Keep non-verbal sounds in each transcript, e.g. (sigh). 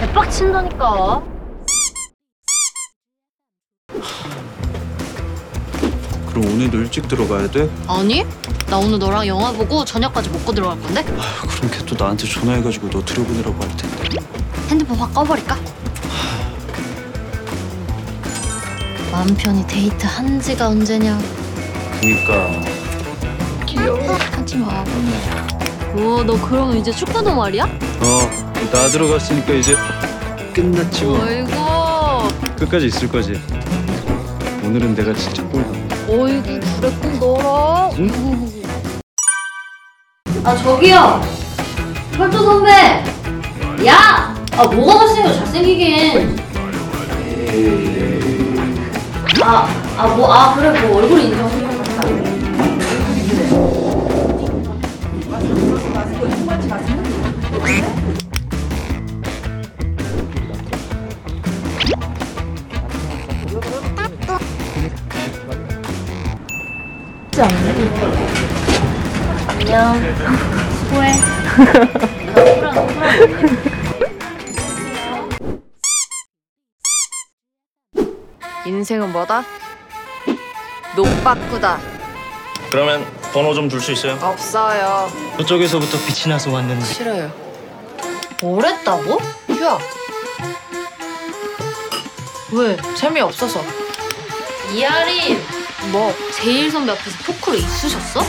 개빡친다니까. 그럼 오늘도 일찍 들어가야 돼? 아니? 나 오늘 너랑 영화 보고 저녁까지 먹고 들어갈 건데? 아, 그럼 걔 또 나한테 전화해가지고 너 들여보내라고 할 텐데. 핸드폰 확 꺼버릴까? 마음 편히 데이트 한 지가 언제냐? 그니까 하지 마. 오, 너 그럼 이제 축구도 말이야? 어 나 들어갔으니까 이제 끝났지 뭐. 어이구, 끝까지 있을 거지. 오늘은 내가 진짜 꼴 봤네. 어이구, 그랬군 너라. 아 저기요, 펄조 선배. 야, 아 뭐가 못생겨 잘생기긴. 아, 아 뭐, 아 그래 뭐 얼굴 인정. 안녕. (laughs) 수고해. 인생은 뭐다? 녹바꾸다. 그러면 번호 좀 줄 수 있어요? 없어요. 저쪽에서부터 빛이 나서 왔는데 싫어요. 뭐랬다고? 휴야. 왜? 재미없어서. 이하림. 뭐? 제일 선배 앞에서 포크를 있으셨어?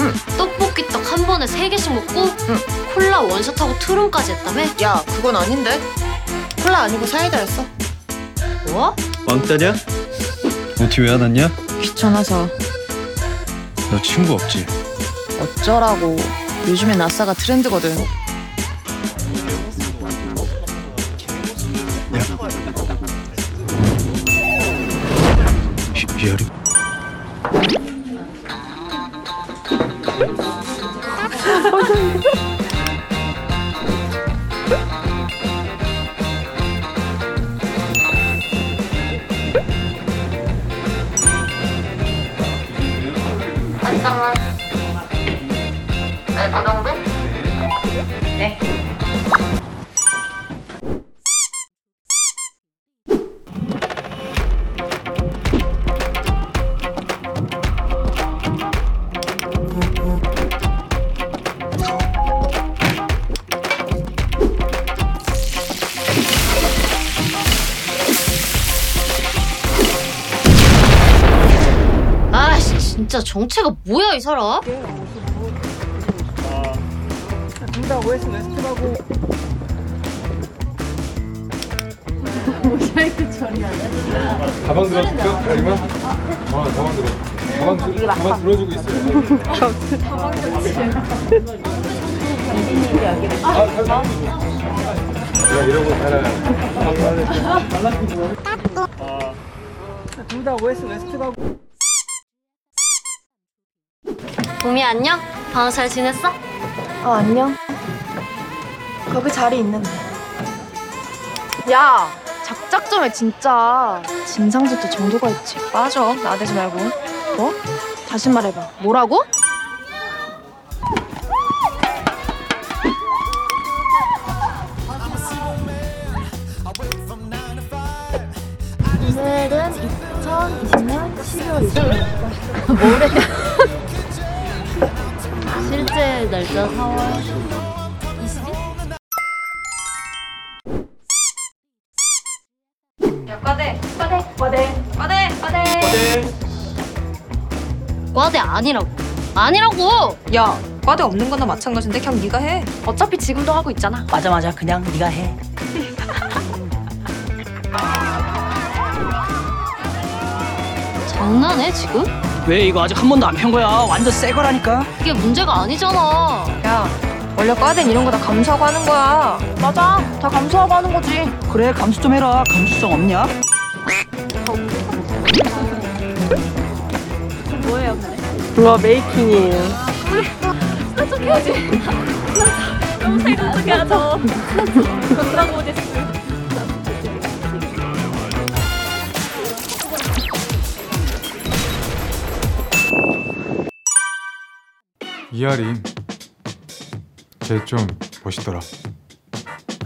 응. 떡볶이 떡 한 번에 세 개씩 먹고 응. 콜라 원샷하고 투룸까지 했다며? 야, 그건 아닌데. 콜라 아니고 사이다였어. 뭐? 왕따냐? OT 왜안 왔냐? 귀찮아서. 너 친구 없지? 어쩌라고. 요즘엔 아싸가 트렌드거든. 이- 이하리. 네, 그 정도? 네. 진짜 정체가 뭐야 이 사람? 가방 들어줄까? 다리만? 어, 가방 들어. 가방, 들, 가방 들어주고 있어요. 아, 잘 잡아줘. 야, 이러고 살아요. 봄이 안녕? 방학 잘 지냈어? 어, 안녕. 거기 자리 있는데. 야, 작작 좀 해, 진짜. 진상짓도 정도가 있지. 빠져. 나대지 말고. 뭐? 다시 말해봐. 뭐라고? 오늘은 2020년 12월 20일. 날짜 4월 20일? 과대 아니라고 아니라고 야, 과대 없는 거나 마찬가지인데 그냥 네가 해. 어차피 지금도 하고 있잖아 맞아 맞아 그냥 네가 해 장난해 지금? 왜 이거 아직 한 번도 안 편 거야 완전 새 거라니까 이게 문제가 아니잖아 야, 원래 과대는 이런 거 다 감수하고 하는 거야. 맞아 다 감수하고 하는 거지 그래 감수 좀 해라 감수성 없냐? 와, 메이킹이에요. 이하림. 쟤 좀 멋있더라.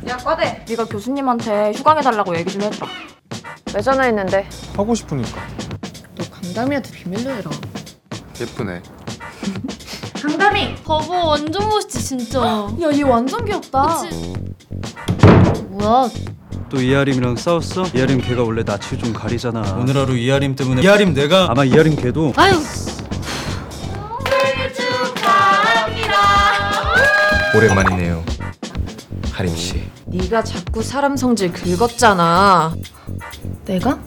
야 과대 네가 교수님한테 휴강해달라고 얘기 좀 해봐 왜 전화했는데? 하고 싶으니까. 너 강다미한테 비밀로 해라. 예쁘네. (laughs) 강다미! 거보 완전 멋있지 진짜. 야, 얘 완전 귀엽다. 뭐야? 또 이하림이랑 싸웠어? 이하림 걔가 원래 낯을 좀 가리잖아 오늘 하루 이하림 때문에 이하림 내가 아마 이하림 걔도 아유. 오랜만이네요, 하림 씨. 네가 자꾸 사람 성질 긁었잖아. 내가?